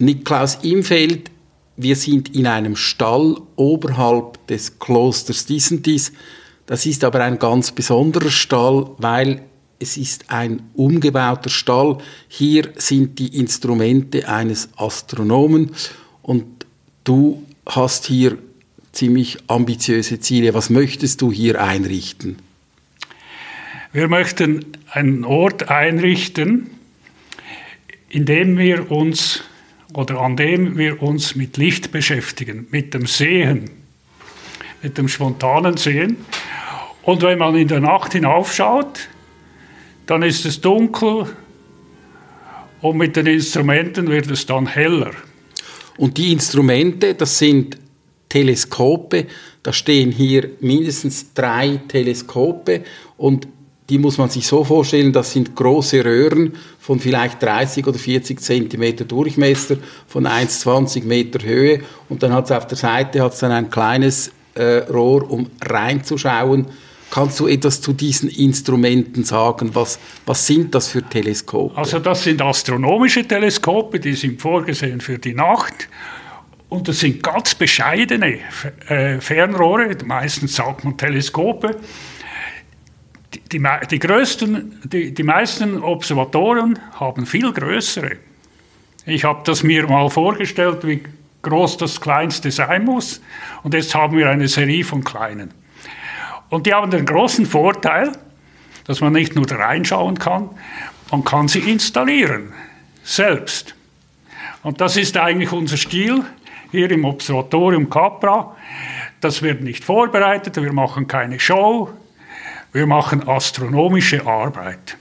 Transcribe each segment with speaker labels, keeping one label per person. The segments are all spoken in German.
Speaker 1: Niklaus Imfeld, wir sind in einem Stall oberhalb des Klosters dies. Das ist aber ein ganz besonderer Stall, weil es ist ein umgebauter Stall. Hier sind die Instrumente eines Astronomen und du hast hier ziemlich ambitiöse Ziele. Was möchtest du hier einrichten?
Speaker 2: Wir möchten einen Ort einrichten, in dem wir uns oder an dem wir uns mit Licht beschäftigen, mit dem Sehen, mit dem spontanen Sehen. Und wenn man in der Nacht hinaufschaut, dann ist es dunkel und mit den Instrumenten wird es dann heller.
Speaker 1: Und die Instrumente, das sind Teleskope. Da stehen hier mindestens drei Teleskope und die muss man sich so vorstellen, das sind große Röhren von vielleicht 30 oder 40 Zentimeter Durchmesser, von 1,20 Meter Höhe und dann hat es auf der Seite hat's dann ein kleines äh, Rohr, um reinzuschauen. Kannst du etwas zu diesen Instrumenten sagen? Was, was sind das für Teleskope?
Speaker 2: Also das sind astronomische Teleskope, die sind vorgesehen für die Nacht. Und das sind ganz bescheidene äh, Fernrohre, meistens sagt man Teleskope. Die, die, größten, die, die meisten Observatoren haben viel größere. Ich habe das mir mal vorgestellt, wie groß das kleinste sein muss. Und jetzt haben wir eine Serie von kleinen. Und die haben den großen Vorteil, dass man nicht nur reinschauen kann, man kann sie installieren, selbst. Und das ist eigentlich unser Stil hier im Observatorium Capra. Das wird nicht vorbereitet, wir machen keine Show, wir machen astronomische Arbeit.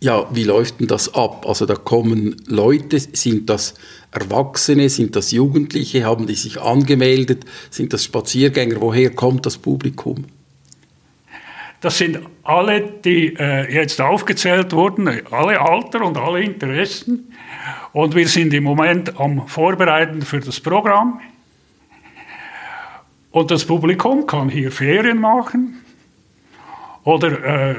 Speaker 1: Ja, wie läuft denn das ab? Also da kommen Leute, sind das Erwachsene, sind das Jugendliche, haben die sich angemeldet, sind das Spaziergänger, woher kommt das Publikum?
Speaker 2: Das sind alle, die äh, jetzt aufgezählt wurden, alle Alter und alle Interessen. Und wir sind im Moment am Vorbereiten für das Programm. Und das Publikum kann hier Ferien machen. Oder äh,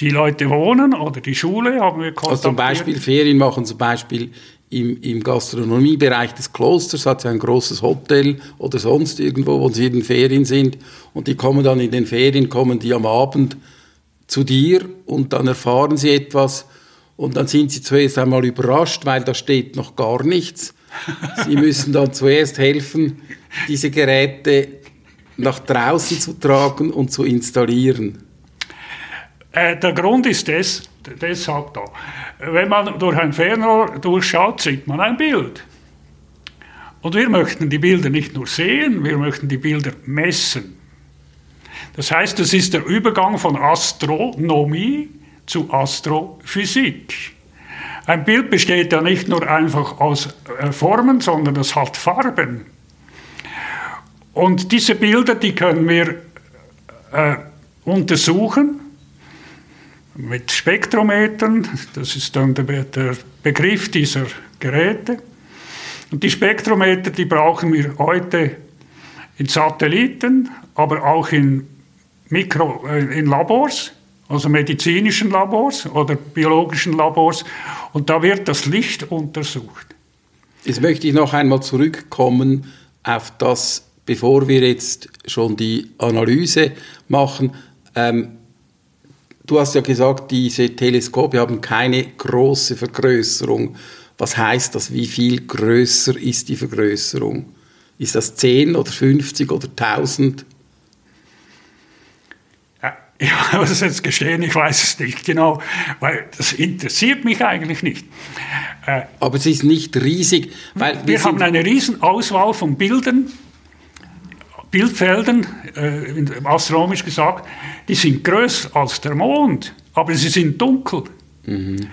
Speaker 2: die Leute wohnen oder die Schule haben wir
Speaker 1: kontaktiert. Also zum Beispiel Ferien machen, zum Beispiel im, im Gastronomiebereich des Klosters hat sie ein großes Hotel oder sonst irgendwo, wo sie in den Ferien sind. Und die kommen dann in den Ferien, kommen die am Abend zu dir und dann erfahren sie etwas und dann sind sie zuerst einmal überrascht, weil da steht noch gar nichts. Sie müssen dann zuerst helfen, diese Geräte nach draußen zu tragen und zu installieren.
Speaker 2: Äh, der Grund ist das, deshalb da. Wenn man durch ein Fernrohr durchschaut, sieht man ein Bild. Und wir möchten die Bilder nicht nur sehen, wir möchten die Bilder messen. Das heißt, es ist der Übergang von Astronomie zu Astrophysik. Ein Bild besteht ja nicht nur einfach aus äh, Formen, sondern es hat Farben. Und diese Bilder, die können wir äh, untersuchen mit Spektrometern, das ist dann der, Begriff dieser Geräte. Und die Spektrometer, die brauchen wir heute in Satelliten, aber auch in, Mikro, äh, in Labors, also medizinischen Labors oder biologischen Labors. Und da wird das Licht untersucht.
Speaker 1: Jetzt möchte ich noch einmal zurückkommen auf das, bevor wir jetzt schon die Analyse machen. Ähm, Du hast ja gesagt, diese Teleskope haben keine große Vergrößerung. Was heißt das? Wie viel größer ist die Vergrößerung? Ist das 10 oder 50 oder 1000?
Speaker 2: Ja, ich muss jetzt gestehen, ich weiß es nicht genau, weil das interessiert mich eigentlich nicht.
Speaker 1: Äh, Aber es ist nicht riesig.
Speaker 2: Weil wir, wir haben eine riesen Auswahl von Bildern, Bildfeldern, äh, astronomisch gesagt, die sind größer als der Mond, aber sie sind dunkel. Mhm.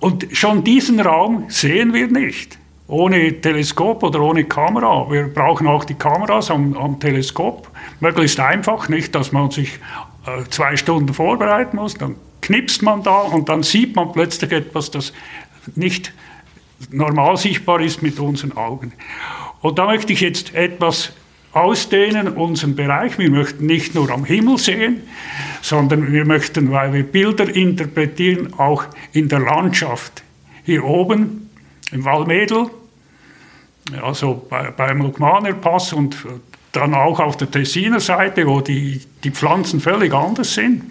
Speaker 2: Und schon diesen Raum sehen wir nicht. Ohne Teleskop oder ohne Kamera. Wir brauchen auch die Kameras am, am Teleskop. Möglichst einfach, nicht, dass man sich äh, zwei Stunden vorbereiten muss. Dann knipst man da und dann sieht man plötzlich etwas, das nicht normal sichtbar ist mit unseren Augen. Und da möchte ich jetzt etwas ausdehnen, unseren Bereich. Wir möchten nicht nur am Himmel sehen, sondern wir möchten, weil wir Bilder interpretieren, auch in der Landschaft. Hier oben im Walmedel, also bei, beim Lugmaner Pass und dann auch auf der Tessiner Seite, wo die, die Pflanzen völlig anders sind,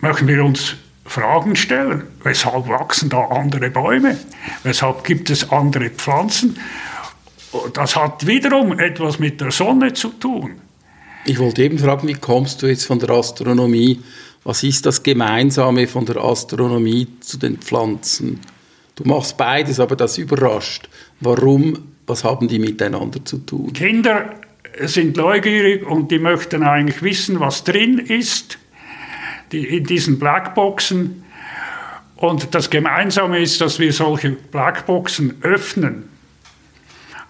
Speaker 2: möchten wir uns Fragen stellen. Weshalb wachsen da andere Bäume? Weshalb gibt es andere Pflanzen? Das hat wiederum etwas mit der Sonne zu tun.
Speaker 1: Ich wollte eben fragen, wie kommst du jetzt von der Astronomie? Was ist das Gemeinsame von der Astronomie zu den Pflanzen? Du machst beides, aber das überrascht. Warum? Was haben die miteinander zu tun?
Speaker 2: Kinder sind neugierig und die möchten eigentlich wissen, was drin ist die, in diesen Blackboxen. Und das Gemeinsame ist, dass wir solche Blackboxen öffnen.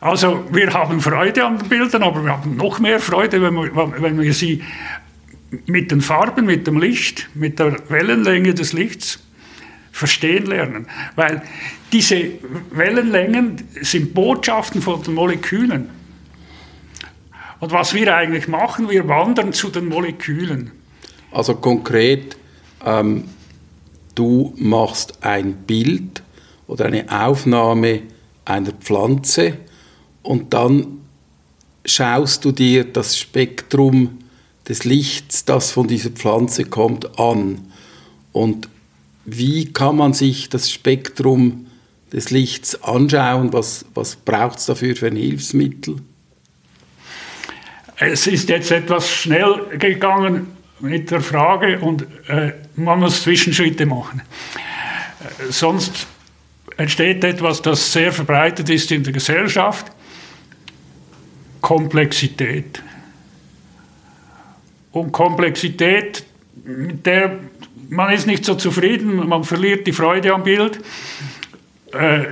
Speaker 2: Also wir haben Freude an den Bildern, aber wir haben noch mehr Freude, wenn wir, wenn wir sie mit den Farben, mit dem Licht, mit der Wellenlänge des Lichts verstehen lernen. Weil diese Wellenlängen sind Botschaften von den Molekülen. Und was wir eigentlich machen, wir wandern zu den Molekülen.
Speaker 1: Also konkret, ähm, du machst ein Bild oder eine Aufnahme einer Pflanze und dann schaust du dir das Spektrum des Lichts, das von dieser Pflanze kommt, an. Und wie kann man sich das Spektrum des Lichts anschauen? Was, was braucht es dafür für ein Hilfsmittel?
Speaker 2: Es ist jetzt etwas schnell gegangen mit der Frage und äh, man muss Zwischenschritte machen. Äh, sonst entsteht etwas, das sehr verbreitet ist in der Gesellschaft. Komplexität. Und Komplexität, mit der man ist nicht so zufrieden, man verliert die Freude am Bild. Äh,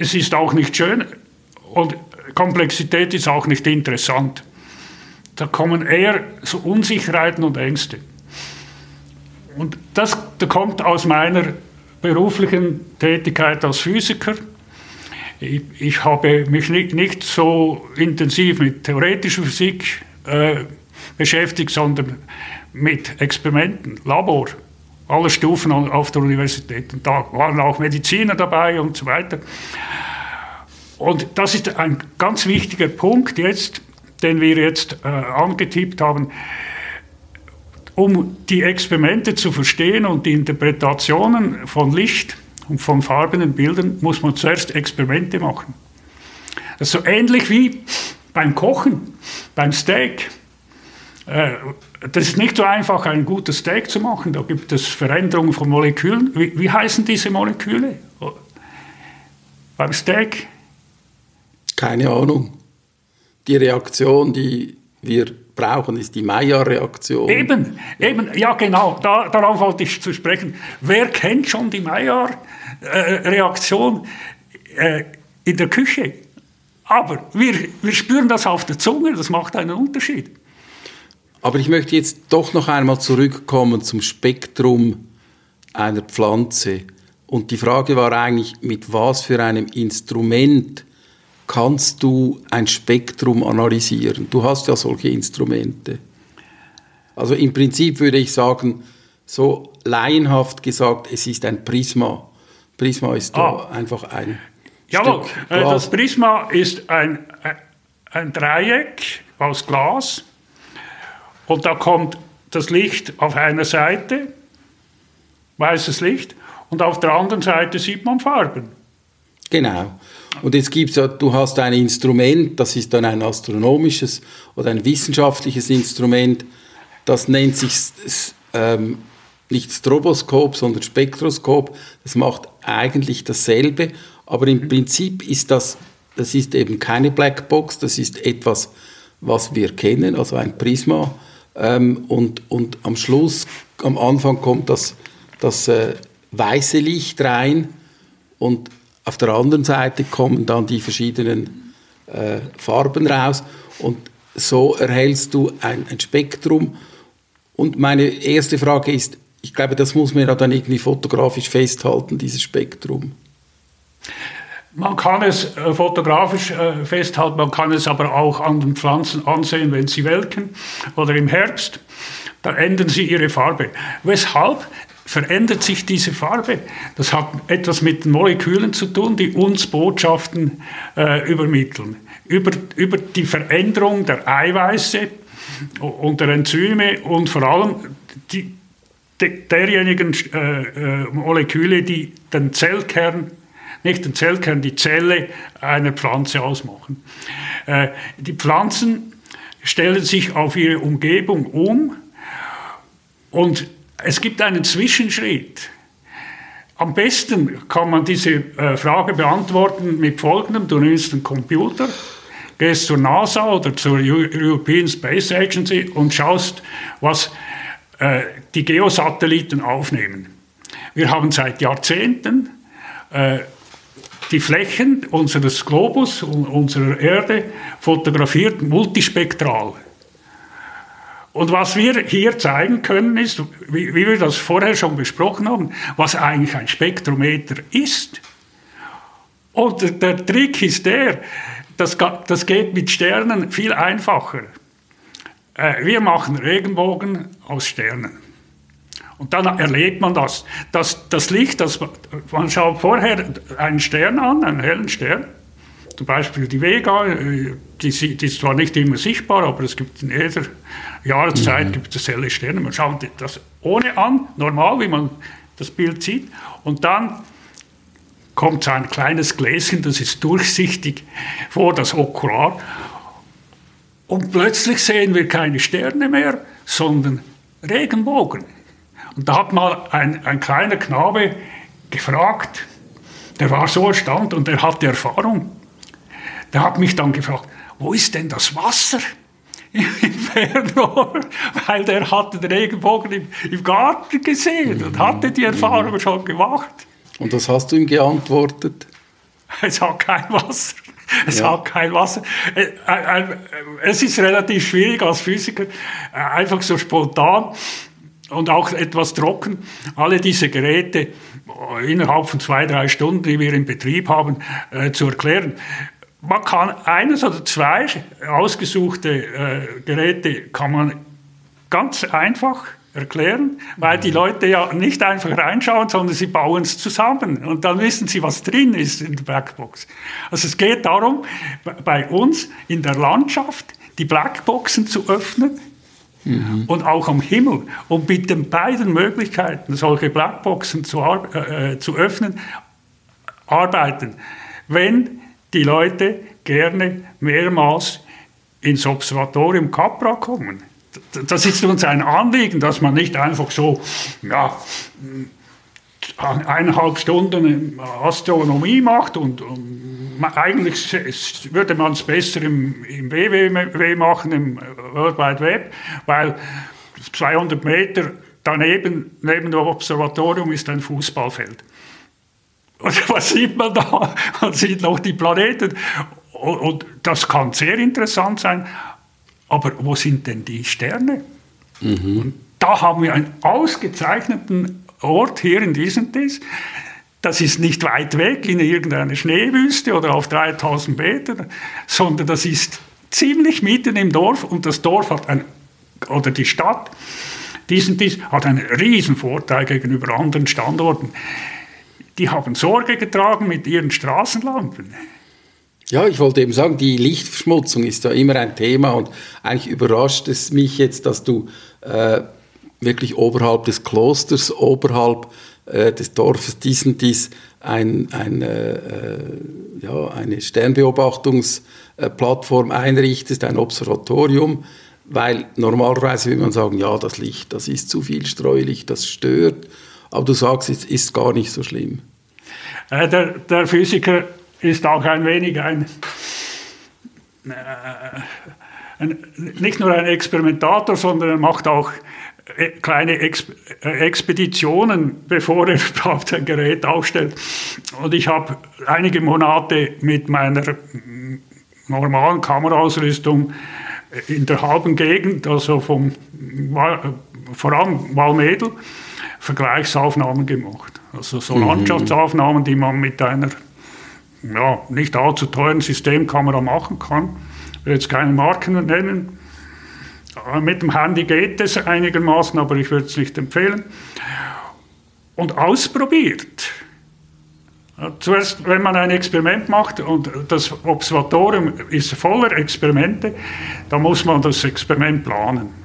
Speaker 2: es ist auch nicht schön und Komplexität ist auch nicht interessant da kommen eher so Unsicherheiten und Ängste. Und das, das kommt aus meiner beruflichen Tätigkeit als Physiker. Ich, ich habe mich nicht, nicht, so intensiv mit theoretischer Physik äh, beschäftigt, sondern mit Experimenten, Labor, alle Stufen auf der Universität. Und da waren auch Mediziner dabei und so weiter. Und das ist ein ganz wichtiger Punkt jetzt den wir jetzt äh, angetippt haben, um die Experimente zu verstehen und die Interpretationen von Licht und von farbenen Bildern, muss man zuerst Experimente machen. Das ist so ähnlich wie beim Kochen, beim Steak. Äh, das ist nicht so einfach, ein gutes Steak zu machen. Da gibt es Veränderungen von Molekülen. Wie, wie heißen diese Moleküle? Beim Steak?
Speaker 1: Keine Ahnung die Reaktion, die wir brauchen, ist die Maillard-Reaktion.
Speaker 2: Eben, eben, ja genau, da, darauf wollte ich zu sprechen. Wer kennt schon die Maillard-Reaktion äh, in der Küche? Aber wir, wir spüren das auf der Zunge, das macht einen Unterschied.
Speaker 1: Aber ich möchte jetzt doch noch einmal zurückkommen zum Spektrum einer Pflanze. Und die Frage war eigentlich, mit was für einem Instrument kannst du ein Spektrum analysieren. Du hast ja solche Instrumente. Also im Prinzip würde ich sagen, so laienhaft gesagt, es ist ein Prisma. Prisma ist ah. einfach ein.
Speaker 2: Jawohl, äh, das Prisma ist ein, ein Dreieck aus Glas und da kommt das Licht auf einer Seite, weißes Licht, und auf der anderen Seite sieht man Farben.
Speaker 1: Genau. Und jetzt gibt es ja, du hast ein Instrument, das ist dann ein astronomisches oder ein wissenschaftliches Instrument, das nennt sich ähm, nicht Stroboskop, sondern Spektroskop. Das macht eigentlich dasselbe, aber im Prinzip ist das, das ist eben keine Blackbox, das ist etwas, was wir kennen, also ein Prisma. Ähm, und, und am Schluss, am Anfang kommt das, das äh, weiße Licht rein und auf der anderen Seite kommen dann die verschiedenen äh, Farben raus und so erhältst du ein, ein, Spektrum. Und meine erste Frage ist, ich glaube, das muss man ja dann irgendwie fotografisch festhalten, dieses Spektrum.
Speaker 2: Man kann es äh, fotografisch äh, festhalten, man kann es aber auch an den Pflanzen ansehen, wenn sie welken oder im Herbst. Da ändern sie ihre Farbe. Weshalb? Verändert sich diese Farbe. Das hat etwas mit den Molekülen zu tun, die uns Botschaften äh, übermitteln. Über, über die Veränderung der Eiweiße und der Enzyme und vor allem die, de, derjenigen äh, äh, Moleküle, die den Zellkern, nicht den Zellkern, die Zelle einer Pflanze ausmachen. Äh, die Pflanzen stellen sich auf ihre Umgebung um und es gibt einen Zwischenschritt. Am besten kann man diese äh, Frage beantworten mit folgendem. Du nimmst einen Computer, gehst zur NASA oder zur European Space Agency und schaust, was äh, die Geosatelliten aufnehmen. Wir haben seit Jahrzehnten äh, die Flächen unseres Globus, unserer Erde, fotografiert multispektral. Und was wir hier zeigen können, ist, wie, wie, wir das vorher schon besprochen haben, was eigentlich ein Spektrometer ist. Und der, Trick ist der, das, das geht mit Sternen viel einfacher. Äh, wir machen Regenbogen aus Sternen. Und dann erlebt man das. Das, das Licht, das, man schaut vorher einen Stern an, einen hellen Stern, zum Beispiel die Vega, äh, die, die, ist zwar nicht immer sichtbar, aber es gibt in jeder Jahreszeit mhm. gibt es helle Sterne. Man schaut das ohne an, normal, wie man das Bild sieht. Und dann kommt so ein kleines Gläschen, das ist durchsichtig vor das Okular. Und plötzlich sehen wir keine Sterne mehr, sondern Regenbogen. Und da hat mal ein, ein kleiner Knabe gefragt, der war so erstaunt und er hatte Erfahrung. Der hat mich dann gefragt, wo ist denn das Wasser? im Fernrohr, weil der hatte den Regenbogen im, im Garten gesehen und hatte die Erfahrung schon gemacht.
Speaker 1: Und das hast du ihm geantwortet?
Speaker 2: Es hat kein Wasser. Es ja. hat kein Wasser. Äh, äh, äh, es ist relativ schwierig als Physiker, einfach so spontan und auch etwas trocken, alle diese Geräte innerhalb von zwei, drei Stunden, die wir in Betrieb haben, zu erklären man kann eines oder zwei ausgesuchte äh, Geräte kann man ganz einfach erklären, weil die Leute ja nicht einfach reinschauen, sondern sie bauen es zusammen und dann wissen sie, was drin ist in der Blackbox. Also es geht darum, bei uns in der Landschaft die Blackboxen zu öffnen mhm. und auch am Himmel und mit den beiden Möglichkeiten, solche Blackboxen zu, äh, zu öffnen, arbeiten. Wenn die Leute gerne mehrmals ins Observatorium Capra kommen. Das ist uns ein Anliegen, dass man nicht einfach so, ja, eineinhalb Stunden Astronomie macht und, und eigentlich würde man es besser im, im WWW machen, im World Wide Web, weil 200 Meter daneben, neben dem Observatorium ist ein Fußballfeld. Und was sieht man da? Man sieht noch die Planeten. Und das kann sehr interessant sein. Aber wo sind denn die Sterne? Mhm. Und da haben wir einen ausgezeichneten Ort hier in Wiesentis. Das ist nicht weit weg in irgendeiner Schneewüste oder auf 3000 Metern, sondern das ist ziemlich mitten im Dorf und das Dorf hat ein, oder die Stadt, diesen, diesen hat einen riesen Vorteil gegenüber anderen Standorten die haben Sorge getragen mit ihren Straßenlampen.
Speaker 1: Ja, ich wollte eben sagen, die Lichtverschmutzung ist ja immer ein Thema und eigentlich überrascht es mich jetzt, dass du äh, wirklich oberhalb des Klosters, oberhalb äh, des Dorfes dies ein, ein, äh, äh ja, eine Sternbeobachtungsplattform einrichtest, ein Observatorium, weil normalerweise will man sagen, ja, das Licht, das ist zu viel Streulicht, das stört. Aber du sagst, es ist gar nicht so schlimm.
Speaker 2: Äh, der, der, Physiker ist auch ein wenig ein, äh, ein, nicht nur ein Experimentator, sondern er macht auch äh, kleine Ex Expeditionen, bevor er überhaupt ein Gerät aufstellt. Und ich habe einige Monate mit meiner normalen Kameraausrüstung in der halben Gegend, also vom, vor allem Walmedel, Vergleichsaufnahmen gemacht. Also so mhm. Landschaftsaufnahmen, die man mit einer ja, nicht allzu teuren Systemkamera machen kann. Ich will jetzt keine Marken nennen. Mit dem Handy geht es einigermaßen, aber ich würde es nicht empfehlen. und ausprobiert. Zuerst, wenn man ein Experiment macht und das Observatorium ist voller Experimente, dann muss man das Experiment planen.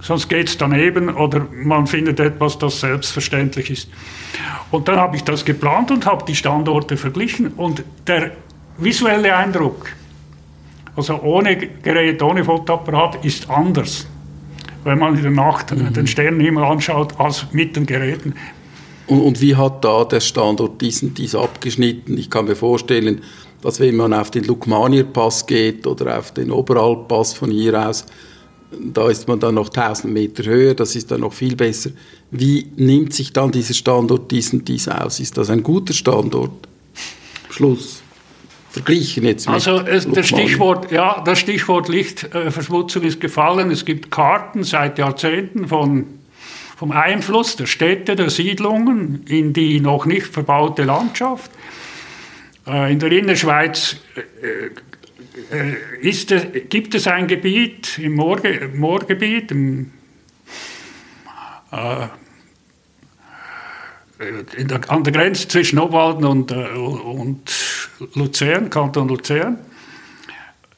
Speaker 2: Sonst geht es daneben oder man findet etwas, das selbstverständlich ist. Und dann habe ich das geplant und habe die Standorte verglichen und der visuelle Eindruck, also ohne Gerät, ohne Fotoapparat, ist anders wenn man in der Nacht mhm. den Sternenhimmel anschaut, als mit den Geräten.
Speaker 1: Und, und, wie hat da der Standort diesen dies abgeschnitten? Ich kann mir vorstellen, dass wenn man auf den Lukmanierpass geht oder auf den Oberalppass von hier aus, da ist man dann noch 1000 Meter höher, das ist dann noch viel besser. Wie nimmt sich dann dieser Standort diesen dies aus? Ist das ein guter Standort? Schluss verglichen jetzt
Speaker 2: mit Also es, das, Stichwort, ja, das Stichwort Lichtverschmutzung ist gefallen. Es gibt Karten seit Jahrzehnten von, vom Einfluss der Städte, der Siedlungen in die noch nicht verbaute Landschaft. Äh, in der Innerschweiz äh, ist, gibt es ein Gebiet im Moorge, Moorgebiet, im, äh, der, an der Grenze zwischen Obwalden und, äh, und Luzern, Kanton Luzern.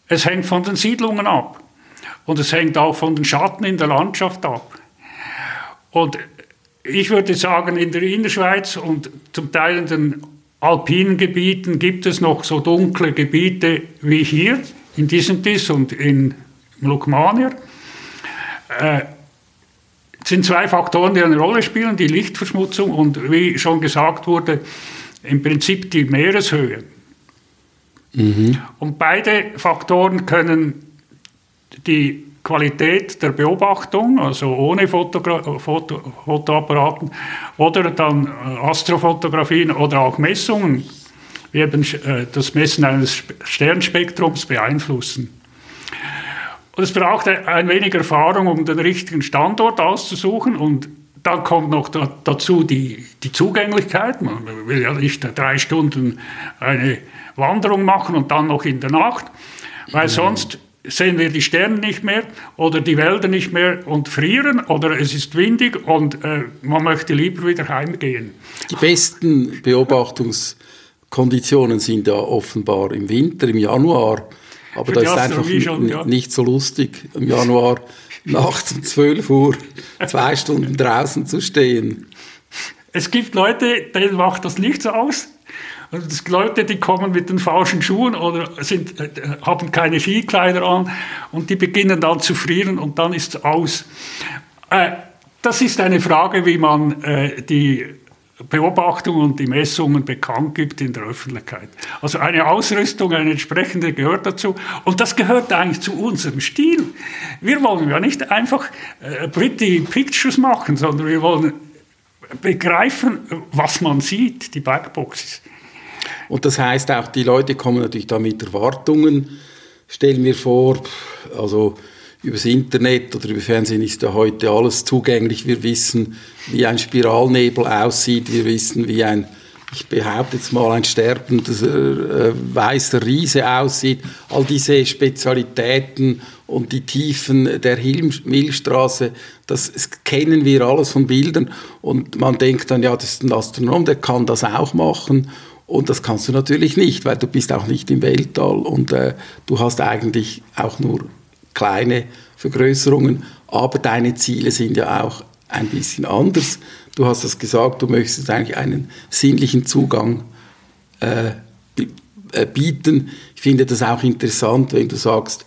Speaker 2: Es hängt von den Siedlungen ab. Und es hängt auch von den Schatten in der Landschaft ab. Und ich würde sagen, in der Innerschweiz und zum Teil in den alpinen Gebieten gibt es noch so dunkle Gebiete wie hier, in diesem Diss und in Lukmanier. Äh, es sind zwei Faktoren, die eine Rolle spielen, die Lichtverschmutzung und wie schon gesagt wurde, im Prinzip die Meereshöhe. Mhm. Und beide Faktoren können die Qualität der Beobachtung, also ohne Fotogra Foto Fotoapparaten oder dann äh, Astrofotografien oder auch Messungen, wie eben äh, das Messen eines Sternspektrums beeinflussen. Und es braucht ein wenig Erfahrung, um den richtigen Standort auszusuchen und dann kommt noch dazu die, die Zugänglichkeit. Man will ja nicht drei Stunden eine Wanderung machen und dann noch in der Nacht, weil sonst sehen wir die Sterne nicht mehr oder die Wälder nicht mehr und frieren oder es ist windig und äh, man möchte lieber wieder heimgehen.
Speaker 1: Die besten Beobachtungskonditionen sind ja offenbar im Winter, im Januar. Aber da ist einfach schon, ja. nicht so lustig, im Januar nachts um 12 Uhr zwei Stunden draußen zu stehen.
Speaker 2: Es gibt Leute, denen macht das nichts aus. Also gibt Leute, die kommen mit den falschen Schuhen oder sind, äh, haben keine Skikleider an und die beginnen dann zu frieren und dann ist es aus. Äh, das ist eine Frage, wie man äh, die Beobachtungen und die Messungen bekannt gibt in der Öffentlichkeit. Also eine Ausrüstung, eine entsprechende gehört dazu. Und das gehört eigentlich zu unserem Stil. Wir wollen ja nicht einfach pretty pictures machen, sondern wir wollen begreifen, was man sieht, die Blackboxes.
Speaker 1: Und das heißt auch, die Leute kommen natürlich da mit Erwartungen. Stellen wir vor, also übers Internet oder über Fernsehen ist ja heute alles zugänglich. Wir wissen, wie ein Spiralnebel aussieht. Wir wissen, wie ein, ich behaupte jetzt mal, ein sterbender äh, weißer Riese aussieht. All diese Spezialitäten und die Tiefen der Milchstraße, das, das kennen wir alles von Bildern. Und man denkt dann, ja, das ist ein Astronom, der kann das auch machen. Und das kannst du natürlich nicht, weil du bist auch nicht im Weltall und äh, du hast eigentlich auch nur kleine Vergrößerungen, aber deine Ziele sind ja auch ein bisschen anders. Du hast es gesagt, du möchtest eigentlich einen sinnlichen Zugang äh, äh, bieten. Ich finde das auch interessant, wenn du sagst,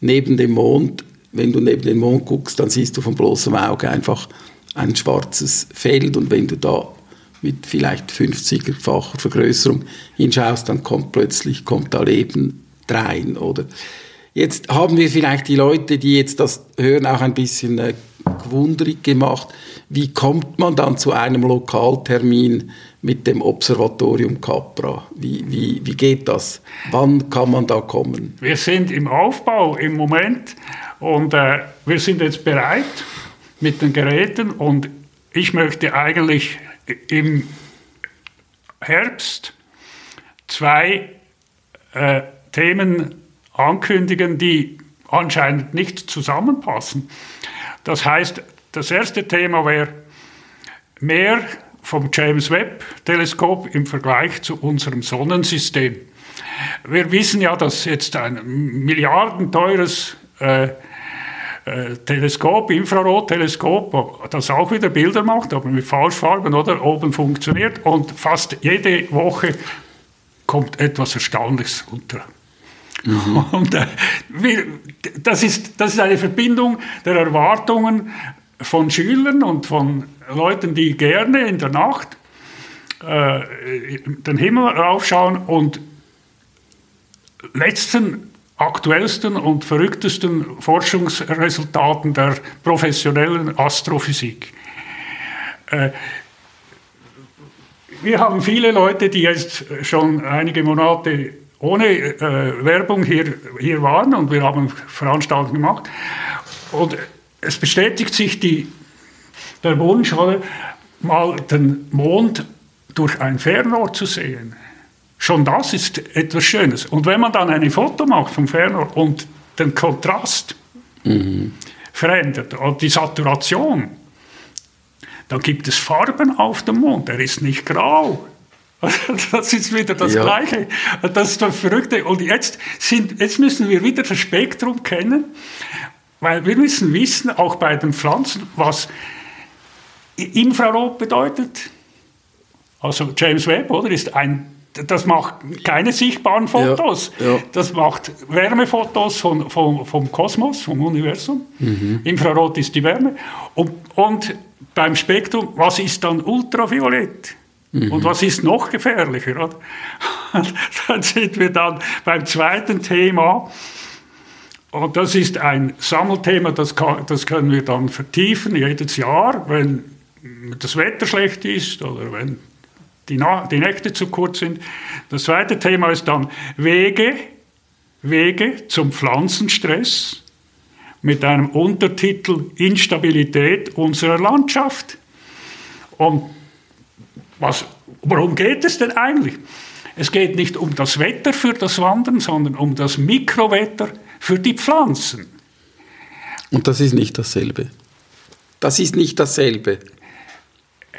Speaker 1: neben dem Mond, wenn du neben den Mond guckst, dann siehst du von bloßem Auge einfach ein schwarzes Feld und wenn du da mit vielleicht 50-facher Vergrößerung hinschaust, dann kommt plötzlich kommt da Leben rein, oder? Jetzt haben wir vielleicht die Leute, die jetzt das hören, auch ein bisschen äh, gewundrig gemacht. Wie kommt man dann zu einem Lokaltermin mit dem Observatorium Capra? Wie, wie, wie geht das? Wann kann man da kommen?
Speaker 2: Wir sind im Aufbau im Moment und äh, wir sind jetzt bereit mit den Geräten und ich möchte eigentlich im Herbst zwei äh, Themen ankündigen, die anscheinend nicht zusammenpassen. Das heißt, das erste Thema wäre mehr vom James Webb Teleskop im Vergleich zu unserem Sonnensystem. Wir wissen ja, dass jetzt ein milliardenteures äh, äh, Teleskop, Infrarotteleskop, das auch wieder Bilder macht, aber mit Falschfarben oder oben funktioniert und fast jede Woche kommt etwas Erstaunliches unter. Mhm. Und äh, das, ist, das ist eine Verbindung der Erwartungen von Schülern und von Leuten, die gerne in der Nacht äh, den Himmel raufschauen und letzten aktuellsten und verrücktesten Forschungsresultaten der professionellen Astrophysik. Äh, wir haben viele Leute, die jetzt schon einige Monate ohne äh, Werbung hier, hier waren und wir haben Veranstaltungen gemacht. Und es bestätigt sich die, der Wunsch, mal den Mond durch ein Fernrohr zu sehen. Schon das ist etwas Schönes. Und wenn man dann ein Foto macht vom Fernrohr und den Kontrast mhm. verändert und die Saturation, dann gibt es Farben auf dem Mond. Er ist nicht grau. Das ist wieder das ja. Gleiche. Das ist das Verrückte. Und jetzt, sind, jetzt müssen wir wieder das Spektrum kennen, weil wir müssen wissen, auch bei den Pflanzen, was Infrarot bedeutet. Also James Webb, oder, ist ein das macht keine sichtbaren Fotos. Ja, ja. Das macht Wärmefotos von, von, vom Kosmos, vom Universum. Mhm. Infrarot ist die Wärme. Und, und, beim Spektrum, was ist dann Ultraviolett? Mhm. Und was ist noch gefährlicher? Dann sind wir dann beim zweiten Thema. Und das ist ein Sammelthema, das, kann, das können wir dann vertiefen jedes Jahr, wenn das Wetter schlecht ist oder wenn die, die Nächte zu kurz sind. Das zweite Thema ist dann Wege, Wege zum Pflanzenstress mit einem Untertitel Instabilität unserer Landschaft. Und was, worum geht es denn eigentlich? Es geht nicht um das Wetter für das Wandern, sondern um das Mikrowetter für die Pflanzen.
Speaker 1: Und das ist nicht dasselbe. Das ist nicht dasselbe.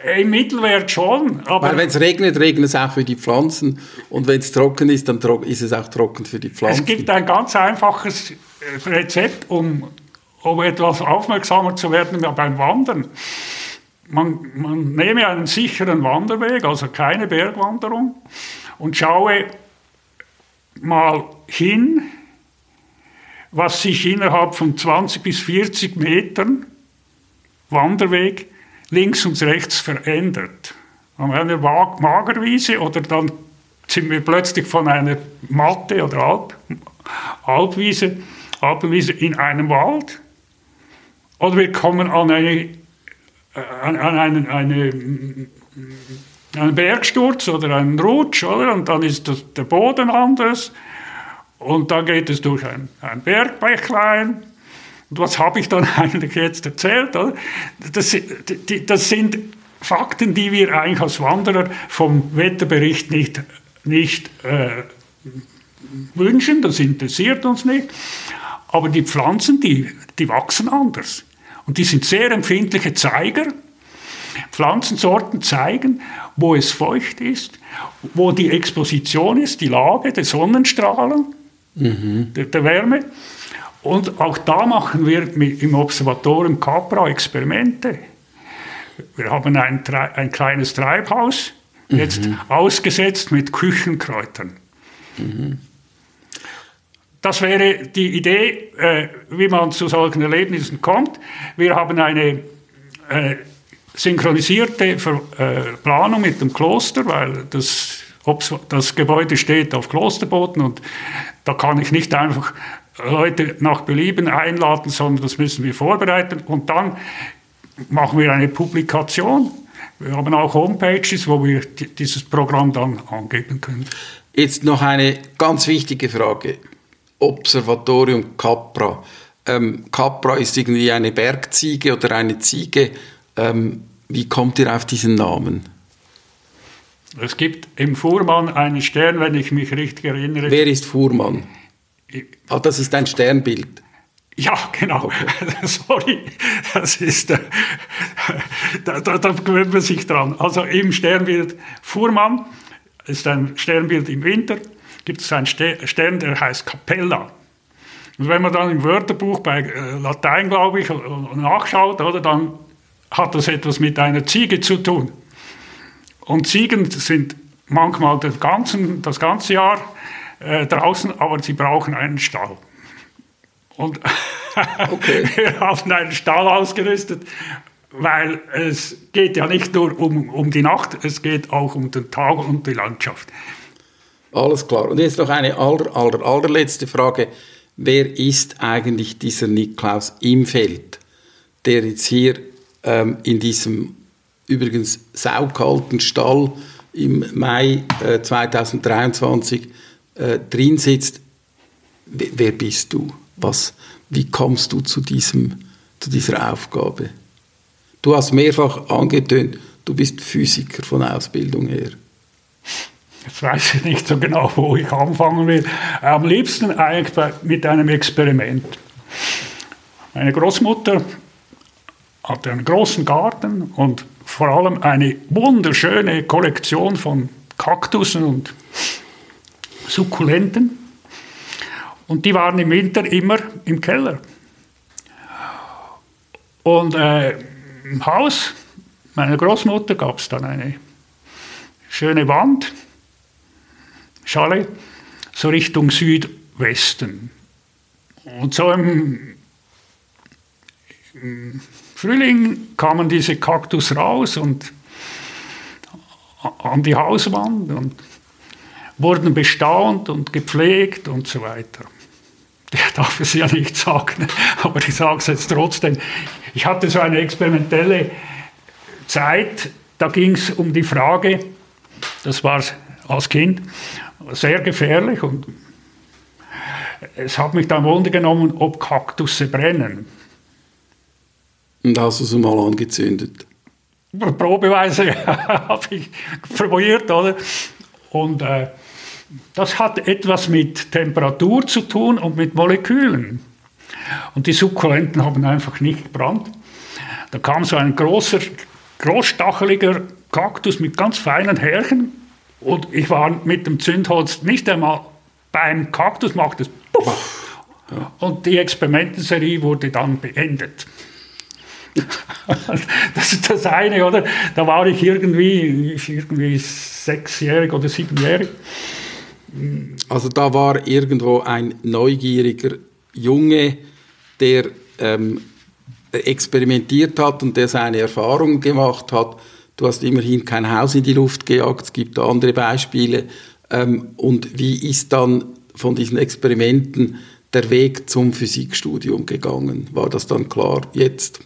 Speaker 2: Im Mittelwert schon.
Speaker 1: Aber wenn es regnet, regnet es auch für die Pflanzen. Und wenn es trocken ist, dann ist es auch trocken für die Pflanzen.
Speaker 2: Es gibt ein ganz einfaches äh, Rezept, um, um etwas aufmerksamer zu werden beim Wandern. Man, man nehme einen sicheren Wanderweg, also keine Bergwanderung, und schaue mal hin, was sich innerhalb von 20 bis 40 Metern Wanderweg links und rechts verändert. An einer Magerwiese oder dann sind wir plötzlich von einer Matte oder Alp, Alpwiese, Alpenwiese in einem Wald. Oder wir kommen an, eine, äh, an einen, eine, einen Bergsturz oder einen Rutsch, oder? und dann ist das, der Boden anders. Und dann geht es durch ein, ein Bergbächlein und was habe ich dann eigentlich jetzt erzählt? Das, das, sind Fakten, die wir eigentlich als Wanderer vom Wetterbericht nicht, nicht äh, wünschen, das interessiert uns nicht. Aber die Pflanzen, die, die wachsen anders. Und die sind sehr empfindliche Zeiger. Pflanzensorten zeigen, wo es feucht ist, wo die Exposition ist, die Lage der Sonnenstrahlen, mhm. der, der Wärme. Und auch da machen wir im Observatorium Capra Experimente. Wir haben ein, ein kleines Treibhaus, mhm. jetzt ausgesetzt mit Küchenkräutern. Mhm. Das wäre die Idee, äh, wie man zu solchen Erlebnissen kommt. Wir haben eine äh, synchronisierte Ver äh, Planung mit dem Kloster, weil das, das Gebäude steht auf Klosterboden und da kann ich nicht einfach Leute nach Belieben einladen, sondern das müssen wir vorbereiten und dann machen wir eine Publikation. Wir haben auch Homepages, wo wir dieses Programm dann angeben können.
Speaker 1: Jetzt noch eine ganz wichtige Frage. Observatorium Capra. Ähm, Capra ist irgendwie eine Bergziege oder eine Ziege. Ähm, wie kommt ihr auf diesen Namen?
Speaker 2: Es gibt im Fuhrmann einen Stern, wenn ich mich richtig erinnere.
Speaker 1: Wer ist Fuhrmann? Ah, das ist ein Sternbild.
Speaker 2: Ja, genau. Sorry, das ist, äh, da, da, da gewöhnt man sich dran. Also im Sternbild Fuhrmann ist ein Sternbild im Winter, gibt es einen Stern, der heißt Capella. Und wenn man dann im Wörterbuch bei äh, Latein, glaube ich, nachschaut, oder, dann hat das etwas mit einer Ziege zu tun. Und Ziegen sind manchmal das ganze, das ganze Jahr äh, draußen, aber sie brauchen einen Stall. Und okay. wir haben einen Stall ausgerüstet, weil es geht ja nicht nur um, um die Nacht, es geht auch um den Tag und die Landschaft.
Speaker 1: Alles klar. Und jetzt noch eine aller, aller, allerletzte Frage. Wer ist eigentlich dieser Niklaus im Feld, der jetzt hier ähm, in diesem übrigens saukalten Stall im Mai äh, 2023 äh, drin sitzt? Wer bist du? Was, wie kommst du zu, diesem, zu dieser Aufgabe? Du hast mehrfach angetönt, du bist Physiker von Ausbildung her.
Speaker 2: Jetzt weiß ich nicht so genau, wo ich anfangen will. Am liebsten eigentlich mit einem Experiment. Meine Großmutter hatte einen großen Garten und vor allem eine wunderschöne Kollektion von Kaktussen und Sukkulenten. Und die waren im Winter immer im Keller. Und äh, im Haus meiner Großmutter gab es dann eine schöne Wand, Schale, so Richtung Südwesten. Und so im, im Frühling kamen diese Kaktus raus und an die Hauswand und wurden bestaunt und gepflegt und so weiter ich darf es ja nicht sagen, aber ich sage es jetzt trotzdem. Ich hatte so eine experimentelle Zeit, da ging es um die Frage, das war als Kind sehr gefährlich und es hat mich dann Wunder genommen, ob Kaktusse brennen.
Speaker 1: Und hast du sie mal angezündet?
Speaker 2: Probeweise habe ich probiert, oder? Und äh, das hat etwas mit Temperatur zu tun und mit Molekülen. Und die Sukkulenten haben einfach nicht gebrannt. Da kam so ein großer, großstacheliger Kaktus mit ganz feinen Härchen und ich war mit dem Zündholz nicht einmal beim Kaktus, macht es puff. Und die Experimentenserie wurde dann beendet. das ist das eine, oder? Da war ich irgendwie, irgendwie sechsjährig oder siebenjährig.
Speaker 1: Also da war irgendwo ein neugieriger Junge, der ähm, experimentiert hat und der seine Erfahrungen gemacht hat. Du hast immerhin kein Haus in die Luft gejagt, es gibt andere Beispiele. Ähm, und wie ist dann von diesen Experimenten der Weg zum Physikstudium gegangen? War das dann klar, jetzt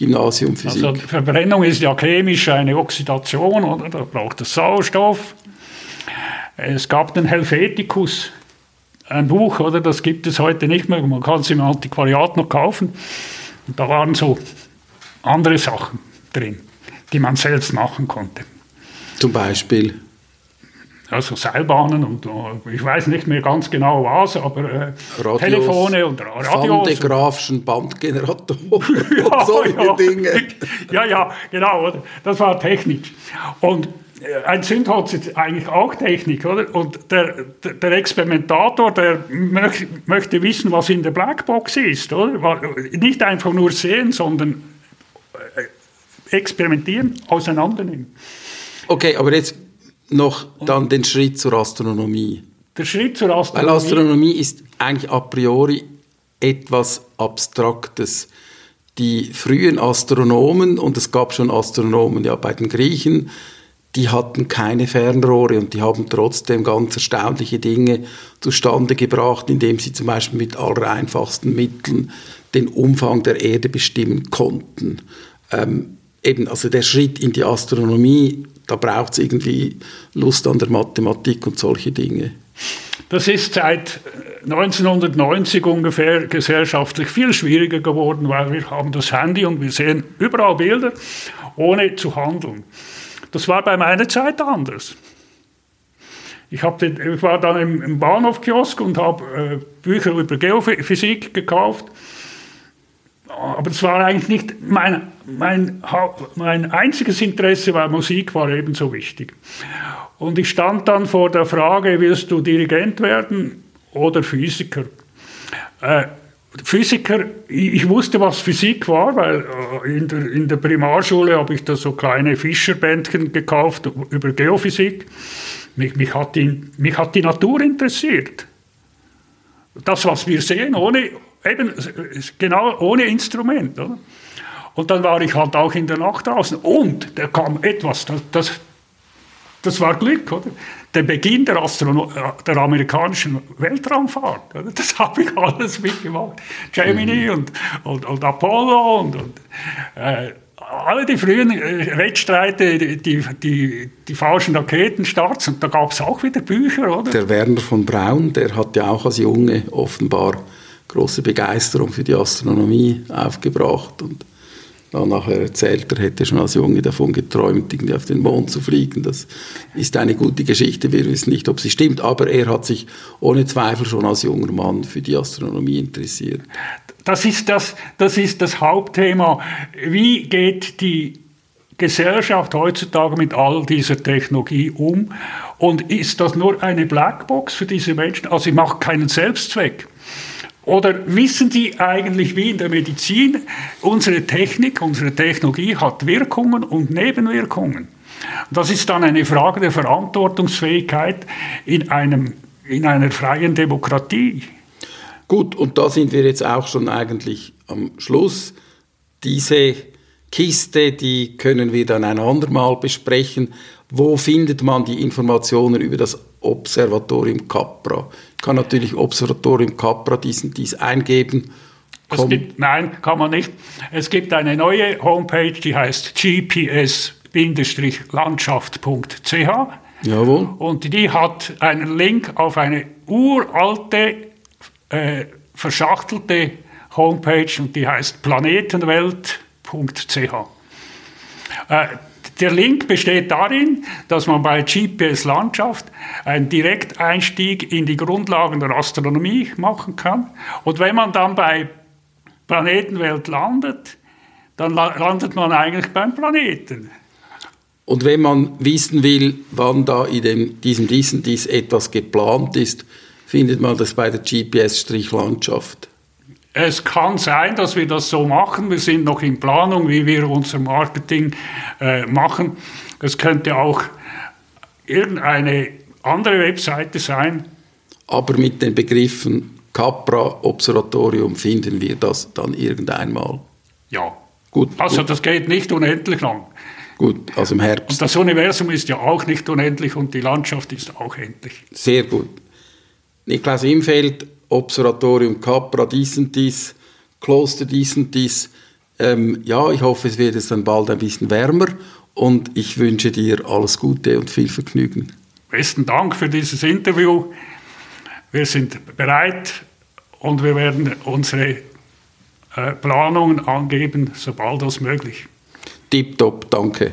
Speaker 1: Gymnasium Physik?
Speaker 2: Also Verbrennung ist ja chemisch eine Oxidation, oder? Da braucht es Sauerstoff. Es gab den Helveticus, ein Buch, oder? Das gibt es heute nicht mehr. Man kann es im Antiquariat noch kaufen. Und da waren so andere Sachen drin, die man selbst machen konnte.
Speaker 1: Zum Beispiel?
Speaker 2: Also Seilbahnen und äh, ich weiß nicht mehr ganz genau was, aber äh, Radios, Telefone und
Speaker 1: Radios. Van Bandgeneratoren ja, und solche
Speaker 2: ja.
Speaker 1: Dinge.
Speaker 2: Ja, ja, genau. Das war Technik. Und äh, ein Zündholz ist eigentlich auch Technik, oder? Und der, der Experimentator, der möch, möchte wissen, was in der Blackbox ist, oder? Nicht einfach nur sehen, sondern äh, experimentieren, auseinandernehmen.
Speaker 1: Okay, aber jetzt noch dann den Schritt zur Astronomie.
Speaker 2: Der Schritt zur Astronomie.
Speaker 1: Weil Astronomie ist eigentlich a priori etwas Abstraktes. Die frühen Astronomen, und es gab schon Astronomen ja bei den Griechen, die hatten keine Fernrohre und die haben trotzdem ganz erstaunliche Dinge zustande gebracht, indem sie zum Beispiel mit allereinfachsten Mitteln den Umfang der Erde bestimmen konnten. Ähm, eben, also der Schritt in die Astronomie, da braucht es irgendwie Lust an der Mathematik und solche Dinge.
Speaker 2: Das ist seit 1990 ungefähr gesellschaftlich viel schwieriger geworden, weil wir haben das Handy und wir sehen überall Bilder, ohne zu handeln. Das war bei meiner Zeit anders. Ich, den, ich war dann im, im Bahnhofkiosk und habe äh, Bücher über Geophysik gekauft. Aber es war eigentlich nicht mein, mein, mein einziges Interesse, weil Musik war ebenso wichtig. Und ich stand dann vor der Frage, willst du Dirigent werden oder Physiker? Äh, Physiker, ich wusste, was Physik war, weil äh, in der, in der Primarschule habe ich da so kleine Fischerbändchen gekauft über Geophysik. Mich, mich, hat die, mich hat die Natur interessiert. Das, was wir sehen, ohne, eben, genau ohne Instrument. Oder? Und dann war ich halt auch in der Nacht draußen. Und da kam etwas, das, das, das war Glück, oder? Der Beginn der, Astrono der amerikanischen Weltraumfahrt. Oder? Das habe ich alles mitgemacht. Gemini mhm. und, und, und, Apollo und, und äh, alle die frühen äh, Wettstreite, die, die, die, die falschen Raketenstarts, und da gab es auch wieder Bücher, oder?
Speaker 1: Der Werner von Braun, der hat ja auch als Junge offenbar große Begeisterung für die Astronomie aufgebracht und dann nachher erzählt, er hätte schon als Junge davon geträumt, irgendwie auf den Mond zu fliegen. Das ist eine gute Geschichte. Wir wissen nicht, ob sie stimmt, aber er hat sich ohne Zweifel schon als junger Mann für die Astronomie interessiert.
Speaker 2: Das ist das, das, ist das Hauptthema. Wie geht die Gesellschaft heutzutage mit all dieser Technologie um? Und ist das nur eine Blackbox für diese Menschen? Also ich mache keinen Selbstzweck. Oder wissen Sie eigentlich, wie in der Medizin, unsere Technik, unsere Technologie hat Wirkungen und Nebenwirkungen? Das ist dann eine Frage der Verantwortungsfähigkeit in, einem, in einer freien Demokratie.
Speaker 1: Gut, und da sind wir jetzt auch schon eigentlich am Schluss. Diese Kiste, die können wir dann ein andermal besprechen. Wo findet man die Informationen über das Observatorium Capra? kann natürlich Observatorium Capra diesen dies eingeben.
Speaker 2: Gibt, nein, kann man nicht. Es gibt eine neue Homepage, die heißt gps-landschaft.ch.
Speaker 1: Jawohl.
Speaker 2: Und die hat einen Link auf eine uralte, äh, verschachtelte Homepage und die heißt planetenwelt.ch. Äh, der Link besteht darin, dass man bei GPS Landschaft einen Direkteinstieg in die Grundlagen der Astronomie machen kann. Und wenn man dann bei Planetenwelt landet, dann landet man eigentlich beim Planeten.
Speaker 1: Und wenn man wissen will, wann da in dem, diesem diesen dies etwas geplant ist, findet man das bei der GPS-Landschaft.
Speaker 2: Es kann sein, dass wir das so machen. Wir sind noch in Planung, wie wir unser Marketing äh, machen. Es könnte auch irgendeine andere Webseite sein.
Speaker 1: Aber mit den Begriffen Capra Observatorium finden wir das dann irgendeinmal.
Speaker 2: Ja. Gut. Also gut. das geht nicht unendlich lang.
Speaker 1: Gut, also im Herbst.
Speaker 2: Und das Universum ist ja auch nicht unendlich und die Landschaft ist auch endlich.
Speaker 1: Sehr gut. Niklas Imfeld, Observatorium Capra dies und dies, Kloster dies und dies. Ähm, ja, ich hoffe, es wird jetzt dann bald ein bisschen wärmer und ich wünsche dir alles Gute und viel Vergnügen.
Speaker 2: Besten Dank für dieses Interview. Wir sind bereit und wir werden unsere äh, Planungen angeben, sobald als möglich.
Speaker 1: Tipptopp, danke.